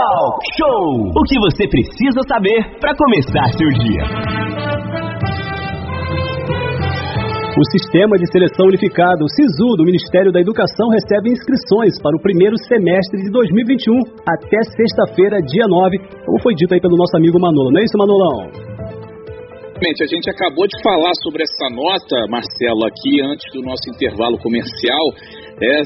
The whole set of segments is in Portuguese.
Talk Show! O que você precisa saber para começar seu dia. O Sistema de Seleção Unificado, o SISU, do Ministério da Educação, recebe inscrições para o primeiro semestre de 2021, até sexta-feira, dia 9, como foi dito aí pelo nosso amigo Manolo. Não é isso, Manolão? A gente acabou de falar sobre essa nota, Marcelo, aqui antes do nosso intervalo comercial, é,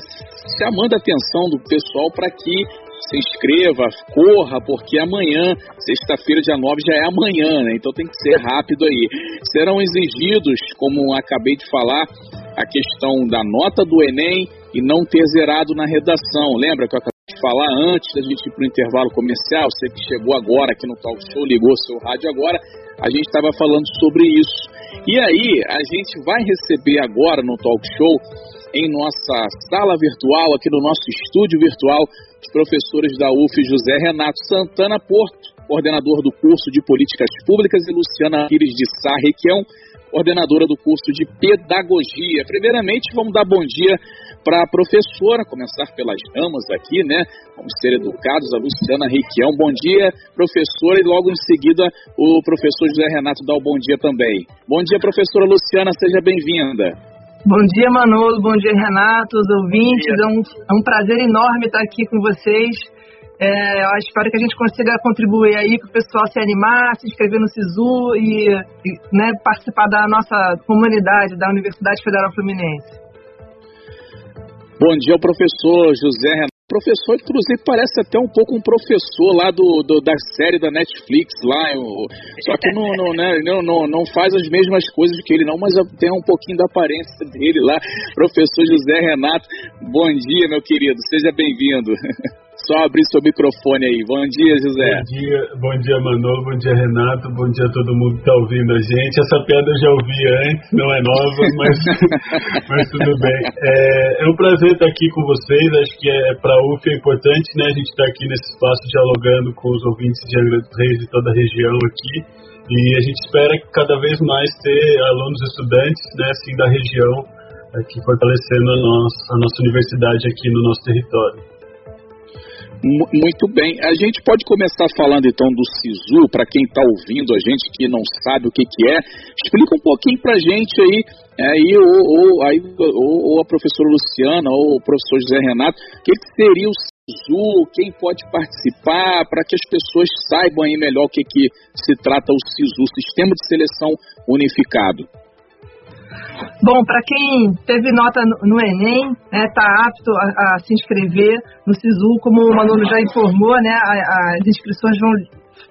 chamando a atenção do pessoal para que se inscreva, corra, porque amanhã, sexta-feira, dia 9, já é amanhã, né? Então tem que ser rápido aí. Serão exigidos, como acabei de falar, a questão da nota do Enem e não ter zerado na redação. Lembra que eu acabei de falar antes da gente ir para o intervalo comercial? Você que chegou agora aqui no Talk Show, ligou seu rádio agora, a gente estava falando sobre isso. E aí, a gente vai receber agora no Talk Show, em nossa sala virtual, aqui no nosso estúdio virtual, os professores da UF José Renato Santana Porto, coordenador do curso de Políticas Públicas, e Luciana Pires de Sá Requião, coordenadora do curso de Pedagogia. Primeiramente, vamos dar bom dia para a professora, começar pelas damas aqui, né? Vamos ser educados, a Luciana Requião. Bom dia, professora, e logo em seguida o professor José Renato dá o bom dia também. Bom dia, professora Luciana, seja bem-vinda. Bom dia, Manolo. Bom dia, Renato, os ouvintes. É um, é um prazer enorme estar aqui com vocês. É, eu espero que a gente consiga contribuir aí para o pessoal se animar, se inscrever no SISU e, e né, participar da nossa comunidade da Universidade Federal Fluminense. Bom dia professor José Renato. Professor, inclusive, parece até um pouco um professor lá do, do da série da Netflix lá. Eu, só que não, não, né, não, não, faz as mesmas coisas que ele, não, mas tem um pouquinho da aparência dele lá. Professor José Renato, bom dia, meu querido. Seja bem-vindo. Só abrir seu microfone aí. Bom dia, José. Bom dia, bom dia, Manolo. Bom dia, Renato. Bom dia a todo mundo que está ouvindo a gente. Essa piada eu já ouvi antes, não é nova, mas, mas tudo bem. É, é, um prazer estar aqui com vocês. Acho que é, para a UF é importante, né? A gente estar tá aqui nesse espaço dialogando com os ouvintes de Angra dos Reis de toda a região aqui. E a gente espera cada vez mais ter alunos e estudantes, né, assim, da região, aqui fortalecendo a nossa, a nossa universidade aqui no nosso território. Muito bem. A gente pode começar falando então do SISU, para quem está ouvindo a gente que não sabe o que, que é. Explica um pouquinho para a gente aí, aí ou, ou, aí, ou, ou, a professora Luciana ou o professor José Renato, o que, que seria o SISU, quem pode participar, para que as pessoas saibam aí melhor o que, que se trata o SISU, Sistema de Seleção Unificado. Bom, para quem teve nota no Enem, está né, tá apto a, a, se inscrever no SISU, como o Manolo já informou, né, as inscrições vão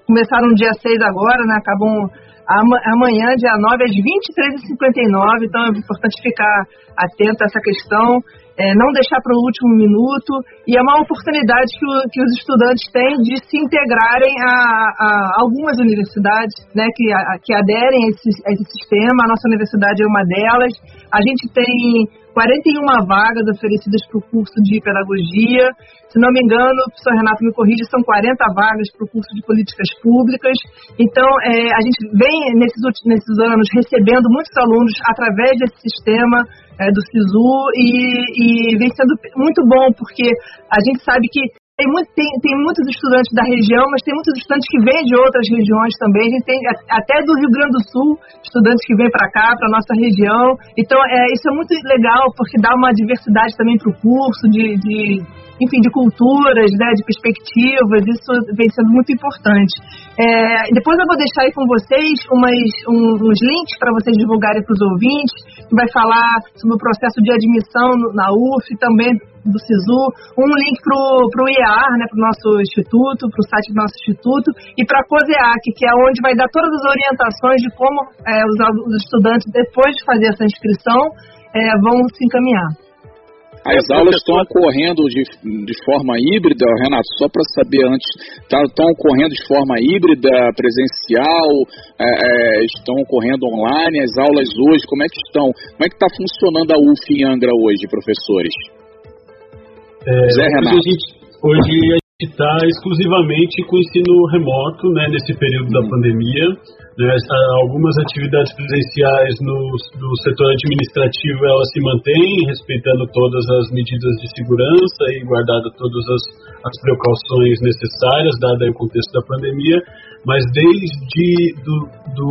começar no dia 6 agora, né, acabam amanhã, dia 9, às 23h59, então é importante ficar atento a essa questão é, não deixar para o último minuto, e é uma oportunidade que, o, que os estudantes têm de se integrarem a, a algumas universidades né, que, a, que aderem a esse, a esse sistema. A nossa universidade é uma delas. A gente tem 41 vagas oferecidas para o curso de pedagogia. Se não me engano, o professor Renato me corrige, são 40 vagas para o curso de políticas públicas. Então, é, a gente vem nesses, nesses anos recebendo muitos alunos através desse sistema é, do SISU e, e vem sendo muito bom, porque a gente sabe que tem, tem, tem, muitos estudantes da região, mas tem muitos estudantes que vêm de outras regiões também. A gente tem até do Rio Grande do Sul, estudantes que vêm para cá, para nossa região. Então, é, isso é muito legal, porque dá uma diversidade também para o curso, de, de, enfim, de culturas, né, de perspectivas. Isso vem sendo muito importante. É, depois eu vou deixar aí com vocês umas, um, uns links para vocês divulgarem para os ouvintes, que vai falar sobre o processo de admissão na UF, também do SISU, um link para o IAR, né, para o nosso instituto, para o site do nosso instituto, e para a COSEAC, que é onde vai dar todas as orientações de como é, os, os, estudantes, depois de fazer essa inscrição, é, vão se encaminhar. As aulas estão ocorrendo de, de forma híbrida, Renato, só para saber antes, estão tá, ocorrendo de forma híbrida, presencial, é, é, estão ocorrendo online, as aulas hoje, como é que estão? Como é que está funcionando a UF em Angra hoje, professores? É, Zé Renato. Hoje a gente, hoje está exclusivamente com ensino remoto, né, nesse período da pandemia. Né, algumas atividades presenciais no, no setor administrativo elas se mantêm, respeitando todas as medidas de segurança e guardando todas as, as precauções necessárias, dado o contexto da pandemia. Mas desde, do, do,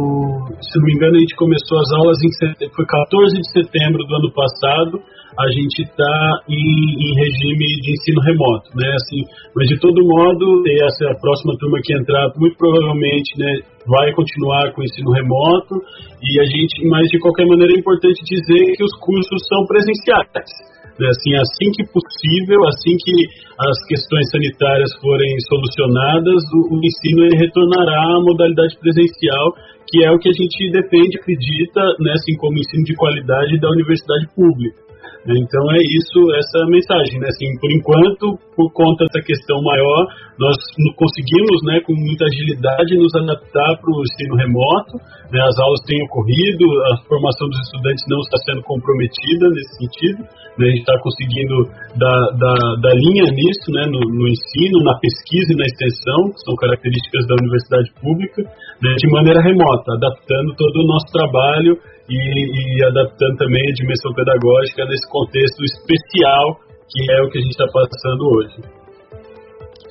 se não me engano, a gente começou as aulas em foi 14 de setembro do ano passado a gente está em, em, regime de ensino remoto, né? Assim, mas de todo modo, essa a próxima turma que entrar, muito provavelmente, né, vai continuar com o ensino remoto e a gente, mas de qualquer maneira é importante dizer que os cursos são presenciais. Né? Assim, assim que possível, assim que as questões sanitárias forem solucionadas, o, o ensino retornará à modalidade presencial, que é o que a gente defende, acredita, né, assim como ensino de qualidade da universidade pública. Então é isso, essa mensagem, né? Assim, por enquanto, por conta dessa questão maior, nós conseguimos, né, com muita agilidade, nos adaptar para o ensino remoto. Né? As aulas têm ocorrido, a formação dos estudantes não está sendo comprometida nesse sentido. Né? A gente está conseguindo dar, dar, dar, linha nisso, né, no, no, ensino, na pesquisa e na extensão, que são características da universidade pública, né, de maneira remota, adaptando todo o nosso trabalho e, e adaptando também a dimensão pedagógica nesse contexto especial que é o que a gente está passando hoje.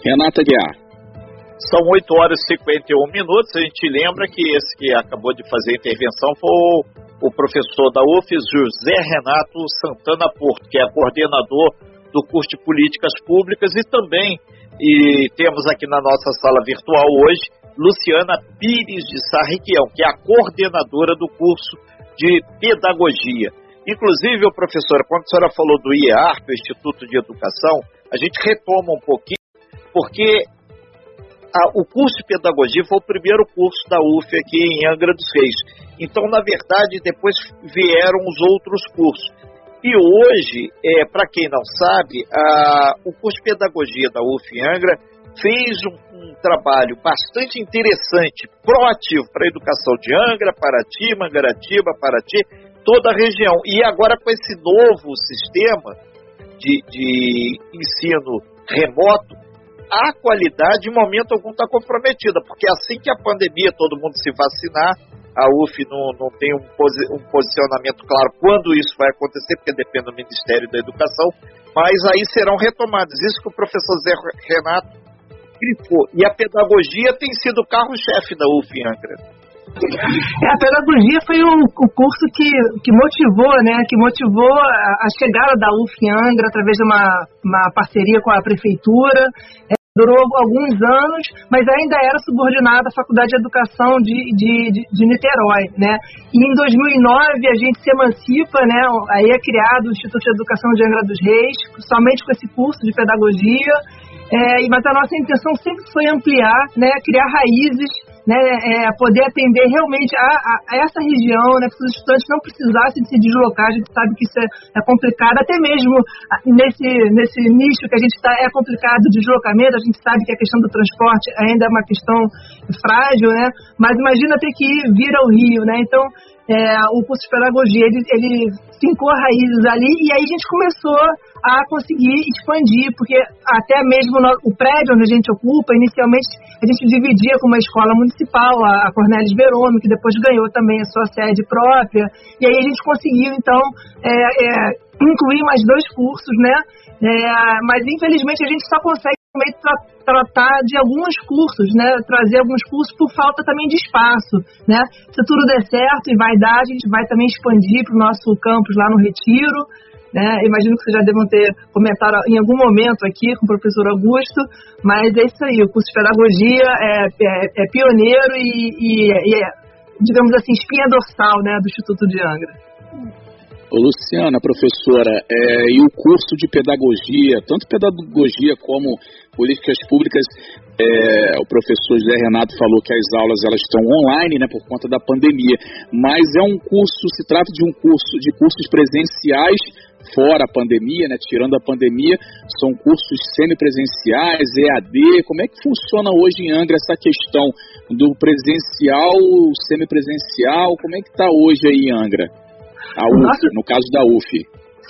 Renata Guiar. São 8 horas e 51 minutos. A gente lembra que esse que acabou de fazer a intervenção foi o, o professor da UFES, José Renato Santana Porto, que é coordenador do curso de Políticas Públicas e também e temos aqui na nossa sala virtual hoje Luciana Pires de Sarriquião, que é a coordenadora do curso de Pedagogia. Inclusive, professora, quando a senhora falou do IEARP, o Instituto de Educação, a gente retoma um pouquinho, porque a, o curso de pedagogia foi o primeiro curso da UF aqui em Angra dos Reis. Então, na verdade, depois vieram os outros cursos. E hoje, é, para quem não sabe, a, o curso de pedagogia da UF em Angra fez um, um trabalho bastante interessante, proativo para a educação de Angra, Paraty, Mangaratiba, Paraty, toda a região. E agora com esse novo sistema de, de ensino remoto, a qualidade em momento algum está comprometida, porque assim que a pandemia todo mundo se vacinar, a UF não, não tem um, posi um posicionamento claro quando isso vai acontecer, porque depende do Ministério da Educação, mas aí serão retomadas. Isso que o professor Zé Renato grifou. E a pedagogia tem sido o carro-chefe da UF Angra. É, a pedagogia foi o, o, curso que, que motivou, né, que motivou a, a chegada da UF Angra através de uma, uma parceria com a prefeitura. É, durou alguns anos, mas ainda era subordinada à Faculdade de Educação de, de, de, de, Niterói, né? E em 2009 a gente se emancipa, né? Aí é criado o Instituto de Educação de Angra dos Reis, somente com esse curso de pedagogia. É, mas a nossa intenção sempre foi ampliar, né? Criar raízes né, é, poder atender realmente a, a, a, essa região, né, que os estudantes não precisassem se deslocar, a gente sabe que isso é, é complicado, até mesmo nesse, nesse nicho que a gente está, é complicado o deslocamento, a gente sabe que a questão do transporte ainda é uma questão frágil, né, mas imagina ter que ir vir ao Rio, né, então é, o curso de pedagogia, ele, ele fincou raízes ali e aí a gente começou a conseguir expandir, porque até mesmo no, o prédio onde a gente ocupa, inicialmente a gente dividia com uma escola municipal, a, a Cornelis Verome, que depois ganhou também a sua sede própria, e aí a gente conseguiu, então, é, é, incluir mais dois cursos, né? É, mas infelizmente a gente só consegue também tra tratar de alguns cursos, né? Trazer alguns cursos por falta também de espaço, né? Se tudo der certo e vai dar, a gente vai também expandir para o nosso campus lá no Retiro, né? Imagino que vocês já devam ter comentado em algum momento aqui com o professor Augusto, mas é isso aí, o curso de pedagogia é, é, é pioneiro e, e, e, é, digamos assim, espinha dorsal né, do Instituto de Angra. Ô, Luciana, professora, é, e o curso de pedagogia, tanto pedagogia como políticas públicas, é, o professor José Renato falou que as aulas elas estão online, né, por conta da pandemia, mas é um curso, se trata de um curso de cursos presenciais fora a pandemia, né, tirando a pandemia, são cursos semipresenciais, EAD. Como é que funciona hoje em Angra essa questão do presencial, semipresencial? Como é que está hoje aí em Angra? A UF, Nossa... no caso da UF.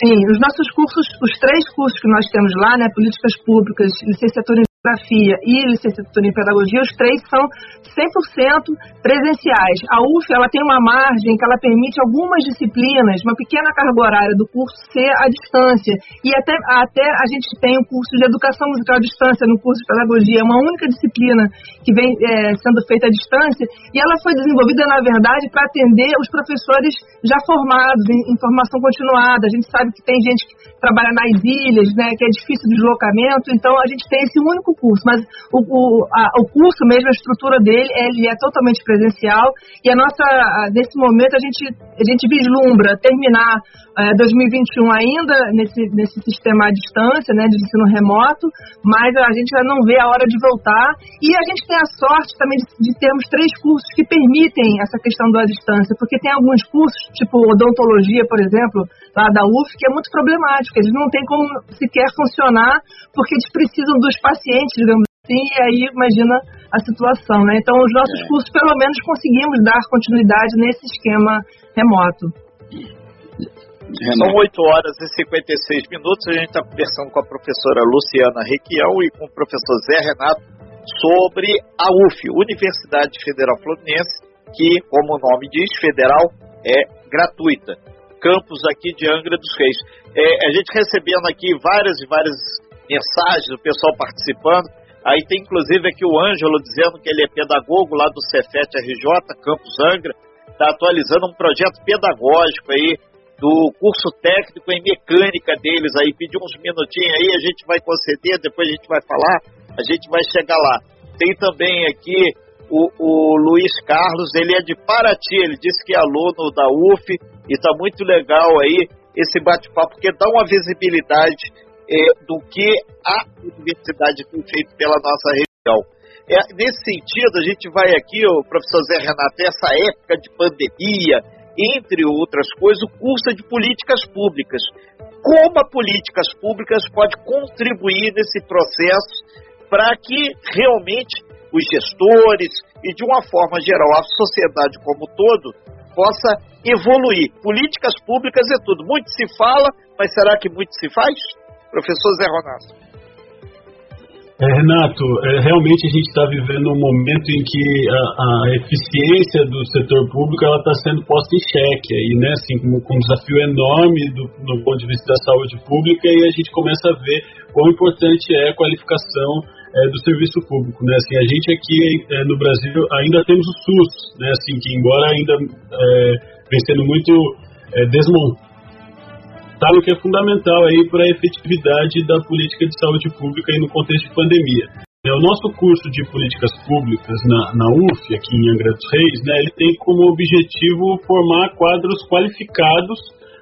Sim, os nossos cursos, os três cursos que nós temos lá, né, políticas públicas, licenciatura Geografia e licenciatura em Pedagogia, os três são 100% presenciais. A UF ela tem uma margem que ela permite algumas disciplinas, uma pequena carga horária do curso ser à distância. E até, até a gente tem o curso de Educação Musical à Distância no curso de Pedagogia, é uma única disciplina que vem é, sendo feita à distância, e ela foi desenvolvida, na verdade, para atender os professores já formados em, em formação continuada. A gente sabe que tem gente que trabalha nas ilhas, né, que é difícil de deslocamento, então a gente tem esse único curso, mas o, o, a, o curso mesmo, a estrutura dele, ele é totalmente presencial e a nossa, nesse momento, a gente, a gente vislumbra terminar é, 2021 ainda nesse, nesse sistema à distância, né, de ensino remoto, mas a gente ainda não vê a hora de voltar e a gente tem a sorte também de, de termos três cursos que permitem essa questão da distância, porque tem alguns cursos, tipo odontologia, por exemplo, lá da UF, que é muito problemático, eles não têm como sequer funcionar porque eles precisam dos pacientes digamos assim, e aí imagina a situação, né? Então, os nossos é. cursos, pelo menos, conseguimos dar continuidade nesse esquema remoto. São 8 horas e 56 minutos. A gente está conversando com a professora Luciana Requião e com o professor Zé Renato sobre a UF, Universidade Federal Fluminense, que, como o nome diz, federal, é gratuita. Campus aqui de Angra dos Reis. É, a gente recebendo aqui várias e várias mensagens, o pessoal participando. Aí tem inclusive aqui o Ângelo dizendo que ele é pedagogo lá do Cefet RJ, Campos Angra, está atualizando um projeto pedagógico aí do curso técnico em mecânica deles aí, pediu uns minutinhos aí, a gente vai conceder, depois a gente vai falar, a gente vai chegar lá. Tem também aqui o, o Luiz Carlos, ele é de Paraty, ele disse que é aluno da UF e está muito legal aí esse bate-papo, porque dá uma visibilidade do que a universidade tem feito pela nossa região. É, nesse sentido, a gente vai aqui, o professor Zé Renato, essa época de pandemia, entre outras coisas, o curso é de políticas públicas. Como a políticas públicas pode contribuir nesse processo para que realmente os gestores e, de uma forma geral, a sociedade como um todo possa evoluir. Políticas públicas é tudo. Muito se fala, mas será que muito se faz? Professor Zé Ronato. É, Renato, é, realmente a gente está vivendo um momento em que a, a eficiência do setor público ela está sendo posta em xeque, aí, né? Assim, com, com um desafio enorme do, do ponto de vista da saúde pública e a gente começa a ver quão importante é a qualificação é, do serviço público, né? Assim, a gente aqui é, no Brasil ainda temos o SUS, né? Assim, que embora ainda é, vem sendo muito é, desmontado o que é fundamental aí para a efetividade da política de saúde pública aí no contexto de pandemia. É, o nosso curso de políticas públicas na, na UF, aqui em Angra dos Reis, né, ele tem como objetivo formar quadros qualificados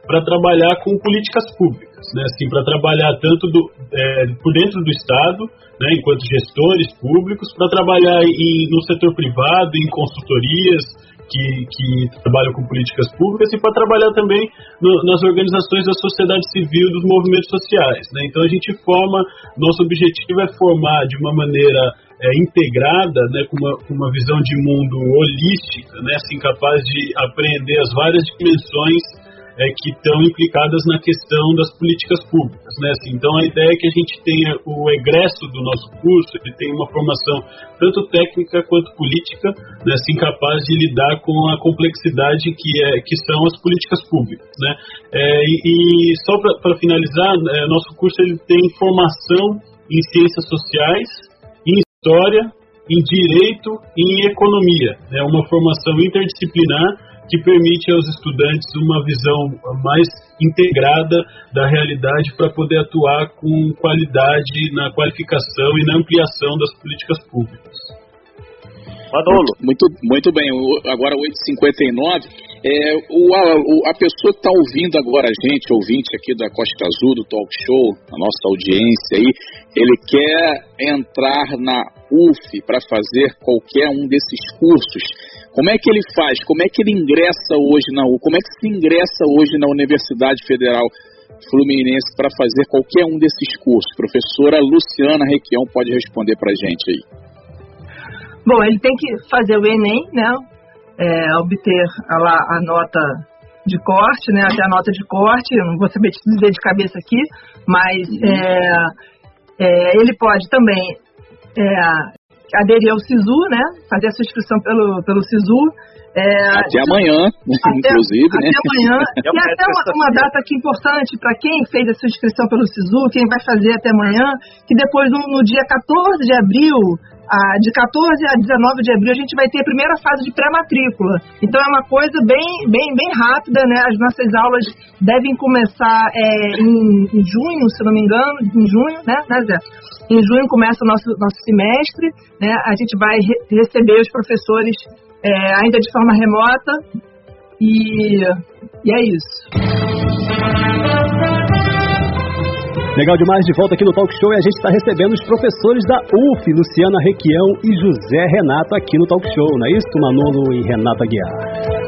para trabalhar com políticas públicas, né, assim, para trabalhar tanto do, é, por dentro do Estado, né, enquanto gestores públicos, para trabalhar em, no setor privado, em consultorias, que, que trabalham com políticas públicas e para trabalhar também no, nas organizações da sociedade civil, dos movimentos sociais. Né? Então a gente forma, nosso objetivo é formar de uma maneira é, integrada, né, com, uma, com uma visão de mundo holística, né, assim, capaz de apreender as várias dimensões é, que estão implicadas na questão das políticas públicas. Né? Assim, então, a ideia é que a gente tenha o egresso do nosso curso, ele tem uma formação tanto técnica quanto política, né? assim, capaz de lidar com a complexidade que, é, que são as políticas públicas. Né? É, e, e, só para finalizar, é, nosso curso ele tem formação em ciências sociais, em história, em direito e em economia. É né? uma formação interdisciplinar que permite aos estudantes uma visão mais integrada da realidade para poder atuar com qualidade na qualificação e na ampliação das políticas públicas. Manolo. Muito, muito bem, agora 8h59. É, o, a, a, pessoa que está ouvindo agora a gente, ouvinte aqui da Costa Azul, do Talk Show, a nossa audiência aí, ele quer entrar na UF para fazer qualquer um desses cursos. Como é que ele faz? Como é que ele ingressa hoje na U? Como é que se ingressa hoje na Universidade Federal Fluminense para fazer qualquer um desses cursos? Professora Luciana Requião pode responder para a gente aí. Bom, ele tem que fazer o Enem, né? É, obter a, a nota de corte, né? Até a nota de corte, não vou saber te dizer de cabeça aqui, mas uhum. é, é, ele pode também é, aderir ao SISU, né? Fazer a sua inscrição pelo, pelo SISU. É, até amanhã, até, inclusive, até né? Amanhã. e até uma, uma data aqui importante para quem fez a sua inscrição pelo SISU, quem vai fazer até amanhã, que depois, no, no dia 14 de abril, de 14 a 19 de abril, a gente vai ter a primeira fase de pré-matrícula. Então, é uma coisa bem, bem, bem rápida, né? As nossas aulas devem começar é, em, em, junho, se não me engano, em junho, né, né Zé? Em junho começa o nosso, nosso semestre, né? A gente vai re receber os professores é, ainda de forma remota e, e é isso. Legal demais de volta aqui no Talk Show e a gente está recebendo os professores da UF, Luciana Requião e José Renato aqui no Talk Show, não é isso, Manolo e Renata Guiar?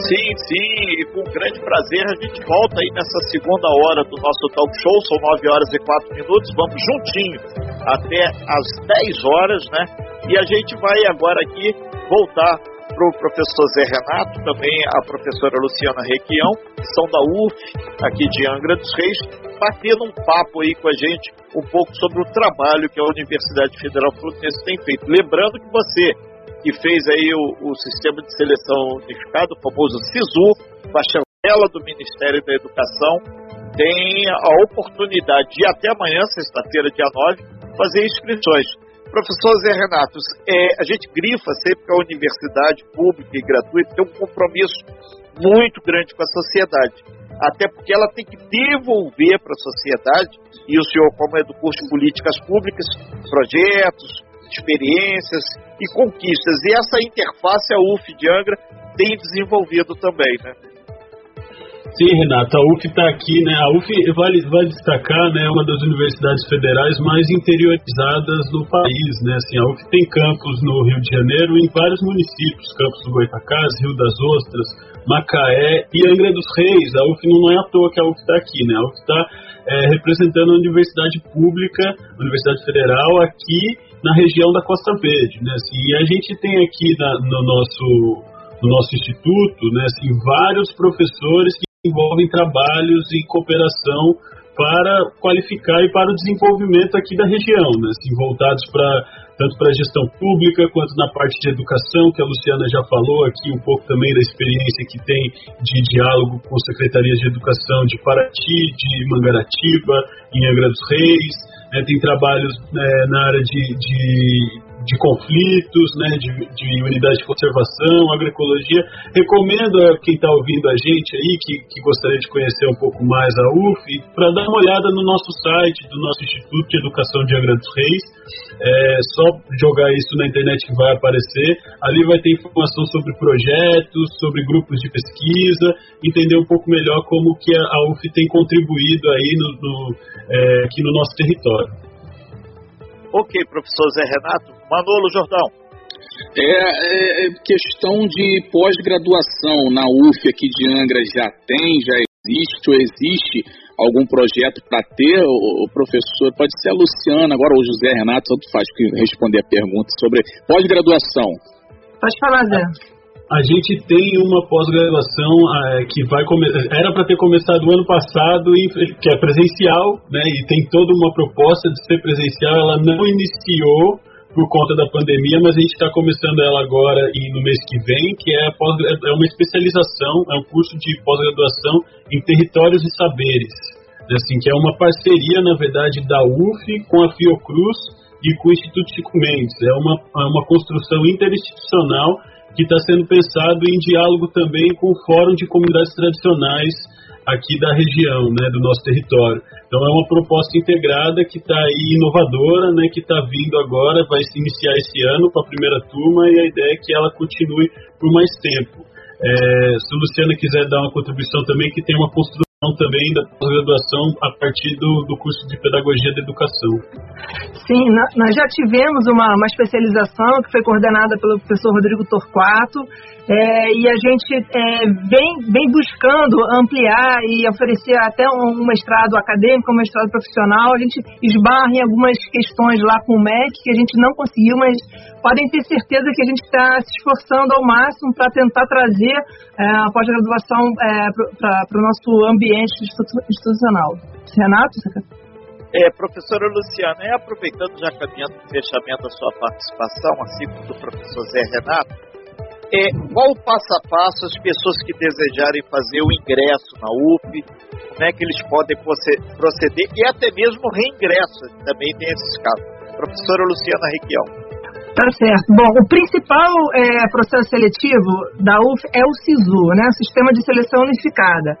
Sim, sim, e com grande prazer a gente volta aí nessa segunda hora do nosso talk show, são 9 horas e 4 minutos, vamos juntinho até as 10 horas, né? E a gente vai agora aqui voltar para o professor Zé Renato, também a professora Luciana Requião, que são da UF, aqui de Angra dos Reis, batendo um papo aí com a gente um pouco sobre o trabalho que a Universidade Federal Fluminense tem feito. Lembrando que você que fez aí o, o Sistema de Seleção Unificado, o famoso SISU, a chancela do Ministério da Educação, tem a oportunidade de até amanhã, sexta-feira, dia 9, fazer inscrições. Professor Zé Renato, é, a gente grifa sempre que a universidade pública e gratuita tem um compromisso muito grande com a sociedade. Até porque ela tem que devolver para a sociedade, e o senhor, como é do curso de políticas públicas, projetos, experiências e conquistas. E essa interface a UF de Angra tem desenvolvido também, né? Sim, Renata, a UF está aqui, né? A UF vale, vale destacar, né? Uma das universidades federais mais interiorizadas do país, né? Assim, a UF tem campus no Rio de Janeiro em vários municípios, campus do Goitacás, Rio das Ostras, Macaé e Angra dos Reis. A UF não é à toa que a UF está aqui, né? A UF está é, representando a universidade pública, a Universidade Federal aqui na região da Costa Verde, né? Assim, e a gente tem aqui na, no nosso no nosso instituto, né, assim, vários professores que envolvem trabalhos em cooperação para qualificar e para o desenvolvimento aqui da região, né? assim, voltados para tanto para a gestão pública quanto na parte de educação, que a Luciana já falou aqui um pouco também da experiência que tem de diálogo com secretarias de educação de Paraty, de Mangaratiba, em Angra dos Reis, né? tem trabalhos né, na área de, de de conflitos, né, de, de unidade de conservação, agroecologia. Recomendo a quem está ouvindo a gente aí, que, que gostaria de conhecer um pouco mais a UF, para dar uma olhada no nosso site do nosso Instituto de Educação de Angra dos Reis. É só jogar isso na internet que vai aparecer. Ali vai ter informação sobre projetos, sobre grupos de pesquisa, entender um pouco melhor como que a UF tem contribuído aí no, no é, aqui no nosso território. Ok, professor Zé Renato. Manolo Jordão. É, é questão de pós-graduação na UF aqui de Angra já tem, já existe ou existe algum projeto para ter? O, o, professor, pode ser a Luciana agora ou o José Renato, tanto faz que responder a pergunta sobre pós-graduação. Pode falar, Zé. A gente tem uma pós-graduação é, que vai era para ter começado o ano passado, que é presencial, né? E tem toda uma proposta de ser presencial. Ela não iniciou por conta da pandemia, mas a gente está começando ela agora e no mês que vem, que é, é uma especialização, é um curso de pós-graduação em territórios e saberes, assim que é uma parceria, na verdade, da UF com a Fiocruz e com o Instituto Chico Mendes. É uma, é uma construção interinstitucional que está sendo pensado em diálogo também com o Fórum de Comunidades Tradicionais aqui da região, né, do nosso território. Então é uma proposta integrada que está aí inovadora, né, que está vindo agora, vai se iniciar esse ano com a primeira turma e a ideia é que ela continue por mais tempo. É, se a Luciana quiser dar uma contribuição também, que tem uma construção também da pós-graduação a partir do, do curso de Pedagogia da Educação. Sim, nós já tivemos uma, uma especialização que foi coordenada pelo professor Rodrigo Torquato, é, e a gente é, vem, vem buscando ampliar e oferecer até um, um, mestrado acadêmico, um mestrado profissional. A gente esbarra em algumas questões lá com o MEC que a gente não conseguiu, mas podem ter certeza que a gente está se esforçando ao máximo para tentar trazer é, a pós-graduação é, para o nosso ambiente institucional. Renato? é, professora Luciana, é aproveitando já caminhando o fechamento da sua participação, assim como do professor Zé Renato, é, qual o passo a passo as pessoas que desejarem fazer o ingresso na UF, como é que eles podem proceder e até mesmo reingresso, também tem esses casos. Professora Luciana Requião. Tá certo. Bom, o principal é, processo seletivo da UF é o SISU, né? Sistema de Seleção Unificada.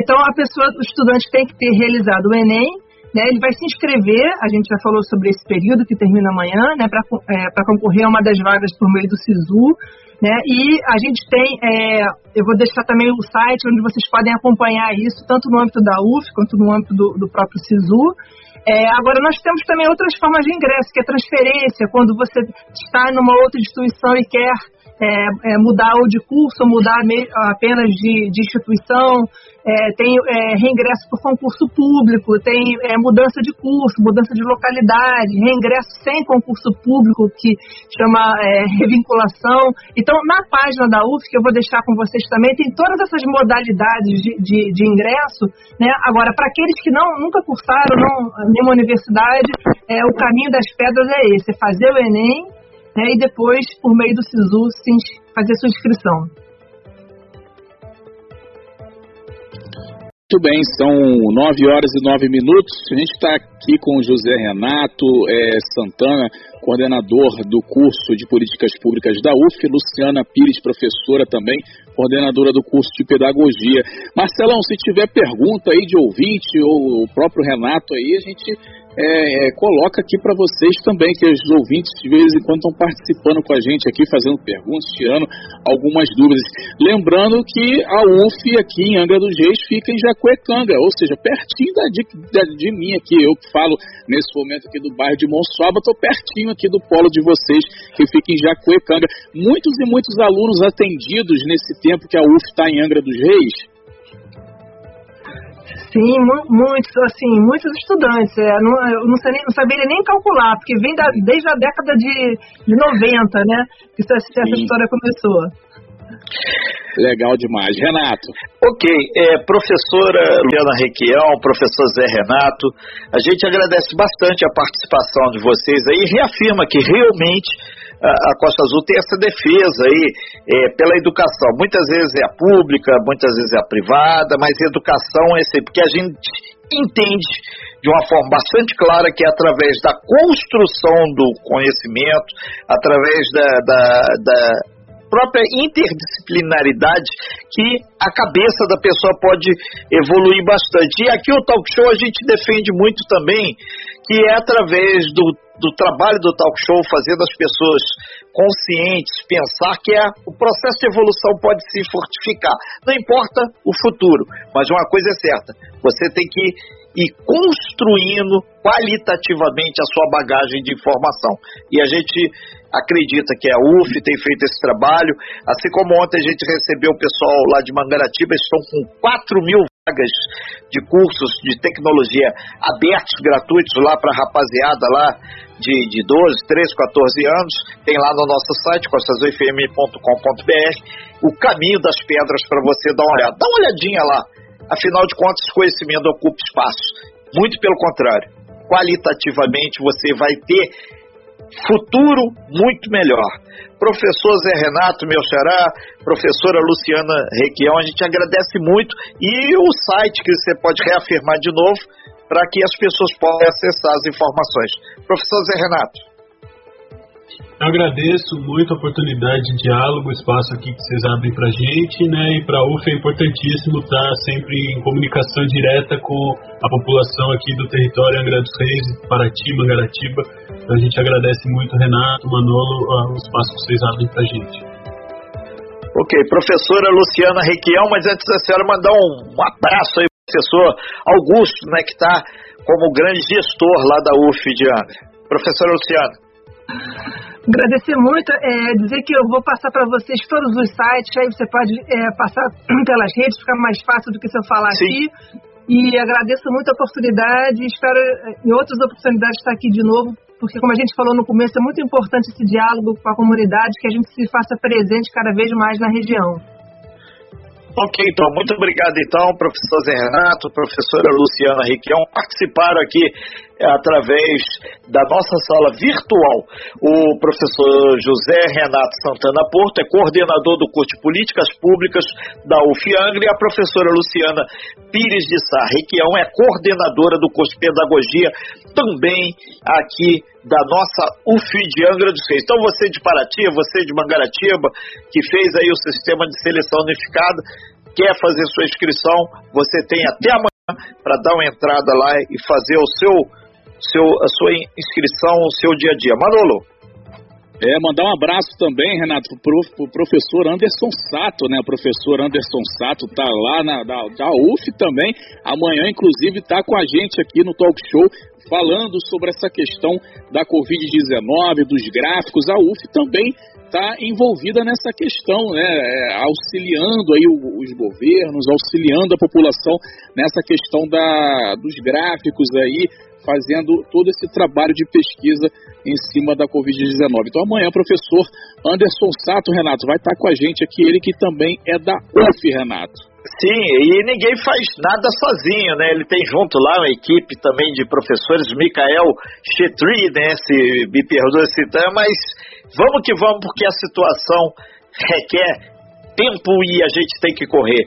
Então, a pessoa, o estudante tem que ter realizado o Enem, né, ele vai se inscrever, a gente já falou sobre esse período que termina amanhã, né, para é, concorrer a uma das vagas por meio do SISU. Né, e a gente tem, é, eu vou deixar também o site onde vocês podem acompanhar isso, tanto no âmbito da UF quanto no âmbito do, do próprio SISU. É, agora, nós temos também outras formas de ingresso, que é transferência, quando você está numa outra instituição e quer é, é, mudar ou de curso, mudar apenas de, de instituição, é, tem é, reingresso por concurso público, tem é, mudança de curso, mudança de localidade, reingresso sem concurso público, que chama é, revinculação. Então, na página da UF, que eu vou deixar com vocês também, tem todas essas modalidades de, de, de ingresso. Né? Agora, para aqueles que não, nunca cursaram não, nenhuma universidade, é, o caminho das pedras é esse, fazer o Enem né, e depois, por meio do SISU, fazer sua inscrição. Muito bem, são nove horas e nove minutos. A gente está aqui com o José Renato é, Santana, coordenador do curso de Políticas Públicas da UF, Luciana Pires, professora também, coordenadora do curso de Pedagogia. Marcelão, se tiver pergunta aí de ouvinte ou o próprio Renato aí, a gente é, é, coloca aqui para vocês também, que os ouvintes de vez em quando estão participando com a gente aqui, fazendo perguntas, tirando algumas dúvidas. Lembrando que a UF aqui em Angra dos Reis fica em Jacuecanga, ou seja, pertinho da, de, da, de mim aqui. Eu falo nesse momento aqui do bairro de Monsuaba, estou pertinho aqui do polo de vocês, que fica em Jacuecanga. Muitos e muitos alunos atendidos nesse tempo que a UF está em Angra dos Reis Sim, muitos, assim, muitos estudantes. É, não, eu não, sei, não saberia nem calcular, porque vem da, desde a década de, de 90, né? Que essa, essa história começou. Legal demais. Renato. Ok, é, professora Luciana Requião, professor Zé Renato, a gente agradece bastante a participação de vocês aí e reafirma que realmente a Costa Azul tem essa defesa aí é, pela educação. Muitas vezes é a pública, muitas vezes é a privada, mas educação é sempre, porque a gente entende de uma forma bastante clara que é através da construção do conhecimento, através da, da, da própria interdisciplinaridade que a cabeça da pessoa pode evoluir bastante. E aqui o talk show a gente defende muito também que é através do do trabalho do talk show, fazendo as pessoas conscientes pensar que é, o processo de evolução pode se fortificar. Não importa o futuro, mas uma coisa é certa: você tem que ir construindo qualitativamente a sua bagagem de informação. E a gente acredita que a UF tem feito esse trabalho, assim como ontem a gente recebeu o pessoal lá de Mangaratiba, estão com 4 mil vagas de cursos de tecnologia abertos, gratuitos lá para a rapaziada lá de, de 12, 13, 14 anos. Tem lá no nosso site, costasufm.com.br, o caminho das pedras para você dar uma olhada. Dá uma olhadinha lá. Afinal de contas, conhecimento ocupa espaço. Muito pelo contrário. Qualitativamente, você vai ter futuro muito melhor. Professor Zé Renato, meu xará, professora Luciana Requião, a gente agradece muito. E o site que você pode reafirmar de novo para que as pessoas possam acessar as informações. Professor Zé Renato. Eu agradeço muito a oportunidade de diálogo, o espaço aqui que vocês abrem para a gente, né? E para a UF é importantíssimo estar sempre em comunicação direta com a população aqui do território Angra dos Reis, Paraty, Mangaratiba. Então a gente agradece muito, Renato, Manolo, o espaço que vocês abrem para a gente. Ok, professora Luciana Requião, mas antes da senhora mandar um, abraço aí professor Augusto, né, que está como grande gestor lá da UF de Angra. Professora Luciana. Agradecer muito, é, dizer que eu vou passar para vocês todos os sites, aí você pode é, passar pelas redes, fica mais fácil do que se eu falar Sim. aqui. E agradeço muito a oportunidade, espero é, em outras oportunidades estar aqui de novo, porque como a gente falou no começo, é muito importante esse diálogo com a comunidade, que a gente se faça presente cada vez mais na região. Ok, então, muito obrigado então, professor Zé Renato, professora Luciana Riquião, participaram aqui através da nossa sala virtual. O professor José Renato Santana Porto é coordenador do curso de Políticas Públicas da UFIANGRE e a professora Luciana Pires de Sá Requião é coordenadora do curso de Pedagogia também aqui da nossa UF de Angra dos Reis. Então você de Paraty, você de Mangaratiba, que fez aí o sistema de seleção unificada, quer fazer sua inscrição, você tem até amanhã para dar uma entrada lá e fazer o seu, seu, a sua inscrição, o seu dia a dia. Manolo. É, mandar um abraço também, Renato, pro, pro professor Anderson Sato, né? O professor Anderson Sato tá lá na da, UF também. Amanhã, inclusive, tá com a gente aqui no Talk Show falando sobre essa questão da Covid-19, dos gráficos. A UF também está envolvida nessa questão, né? É, auxiliando aí os governos, auxiliando a população nessa questão da, dos gráficos aí, fazendo todo esse trabalho de pesquisa em cima da Covid-19. Então amanhã o professor Anderson Sato, Renato, vai estar com a gente aqui, ele que também é da UF, Renato. Sim, e ninguém faz nada sozinho, né? Ele tem junto lá uma equipe também de professores, Michael Chetri, né? Se me perdoa citar, mas vamos que vamos, porque a situação requer tempo e a gente tem que correr.